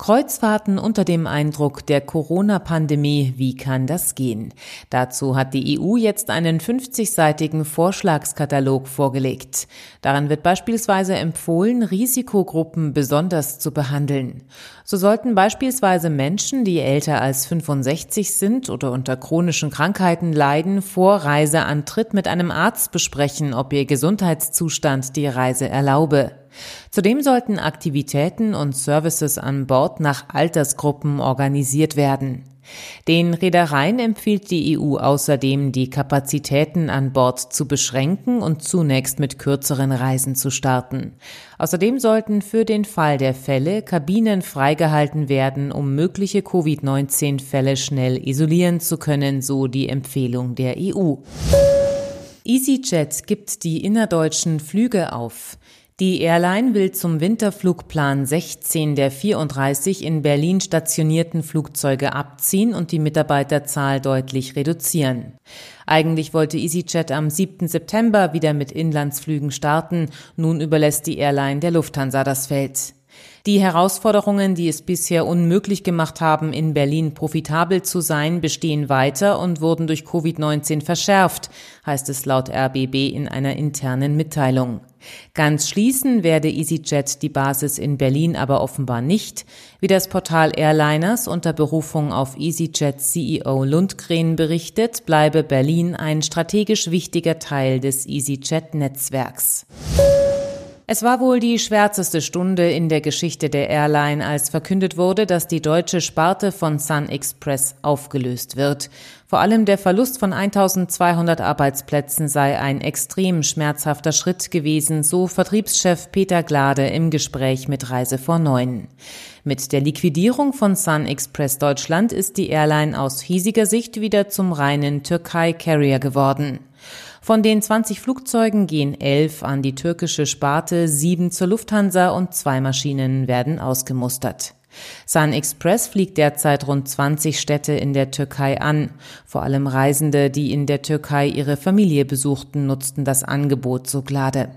Kreuzfahrten unter dem Eindruck der Corona-Pandemie, wie kann das gehen? Dazu hat die EU jetzt einen 50-seitigen Vorschlagskatalog vorgelegt. Daran wird beispielsweise empfohlen, Risikogruppen besonders zu behandeln. So sollten beispielsweise Menschen, die älter als 65 sind oder unter chronischen Krankheiten leiden, vor Reiseantritt mit einem Arzt besprechen, ob ihr Gesundheitszustand die Reise erlaube. Zudem sollten Aktivitäten und Services an Bord nach Altersgruppen organisiert werden. Den Reedereien empfiehlt die EU außerdem, die Kapazitäten an Bord zu beschränken und zunächst mit kürzeren Reisen zu starten. Außerdem sollten für den Fall der Fälle Kabinen freigehalten werden, um mögliche Covid-19-Fälle schnell isolieren zu können, so die Empfehlung der EU. EasyJet gibt die innerdeutschen Flüge auf. Die Airline will zum Winterflugplan 16 der 34 in Berlin stationierten Flugzeuge abziehen und die Mitarbeiterzahl deutlich reduzieren. Eigentlich wollte EasyJet am 7. September wieder mit Inlandsflügen starten. Nun überlässt die Airline der Lufthansa das Feld. Die Herausforderungen, die es bisher unmöglich gemacht haben, in Berlin profitabel zu sein, bestehen weiter und wurden durch Covid-19 verschärft, heißt es laut RBB in einer internen Mitteilung. Ganz schließen werde EasyJet die Basis in Berlin aber offenbar nicht. Wie das Portal Airliners unter Berufung auf EasyJet CEO Lundgren berichtet, bleibe Berlin ein strategisch wichtiger Teil des EasyJet-Netzwerks. Es war wohl die schwärzeste Stunde in der Geschichte der Airline, als verkündet wurde, dass die deutsche Sparte von Sun Express aufgelöst wird. Vor allem der Verlust von 1200 Arbeitsplätzen sei ein extrem schmerzhafter Schritt gewesen, so Vertriebschef Peter Glade im Gespräch mit Reise vor Neun. Mit der Liquidierung von Sun Express Deutschland ist die Airline aus hiesiger Sicht wieder zum reinen Türkei-Carrier geworden. Von den 20 Flugzeugen gehen elf an die türkische Sparte, sieben zur Lufthansa und zwei Maschinen werden ausgemustert. Sun Express fliegt derzeit rund 20 Städte in der Türkei an. Vor allem Reisende, die in der Türkei ihre Familie besuchten, nutzten das Angebot so glade.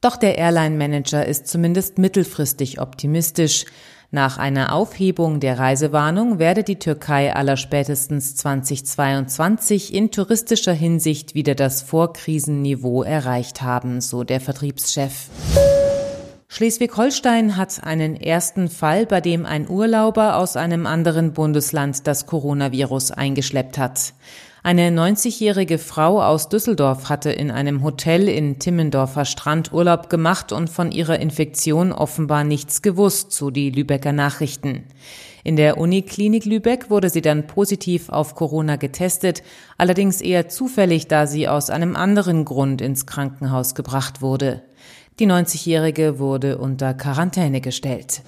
Doch der Airline-Manager ist zumindest mittelfristig optimistisch. Nach einer Aufhebung der Reisewarnung werde die Türkei allerspätestens 2022 in touristischer Hinsicht wieder das Vorkrisenniveau erreicht haben, so der Vertriebschef. Schleswig-Holstein hat einen ersten Fall, bei dem ein Urlauber aus einem anderen Bundesland das Coronavirus eingeschleppt hat. Eine 90-jährige Frau aus Düsseldorf hatte in einem Hotel in Timmendorfer Strand Urlaub gemacht und von ihrer Infektion offenbar nichts gewusst, so die Lübecker Nachrichten. In der Uniklinik Lübeck wurde sie dann positiv auf Corona getestet, allerdings eher zufällig, da sie aus einem anderen Grund ins Krankenhaus gebracht wurde. Die 90-jährige wurde unter Quarantäne gestellt.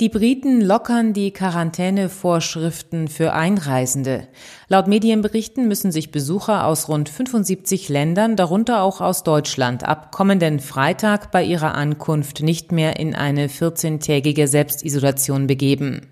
Die Briten lockern die Quarantänevorschriften für Einreisende. Laut Medienberichten müssen sich Besucher aus rund 75 Ländern, darunter auch aus Deutschland, ab kommenden Freitag bei ihrer Ankunft nicht mehr in eine 14-tägige Selbstisolation begeben.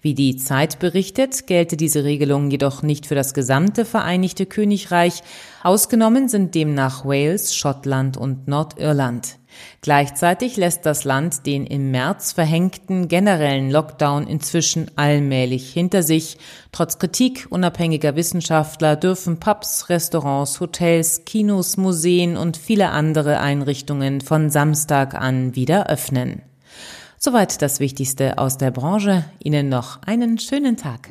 Wie die Zeit berichtet, gelte diese Regelung jedoch nicht für das gesamte Vereinigte Königreich. Ausgenommen sind demnach Wales, Schottland und Nordirland. Gleichzeitig lässt das Land den im März verhängten generellen Lockdown inzwischen allmählich hinter sich. Trotz Kritik unabhängiger Wissenschaftler dürfen Pubs, Restaurants, Hotels, Kinos, Museen und viele andere Einrichtungen von Samstag an wieder öffnen. Soweit das Wichtigste aus der Branche. Ihnen noch einen schönen Tag.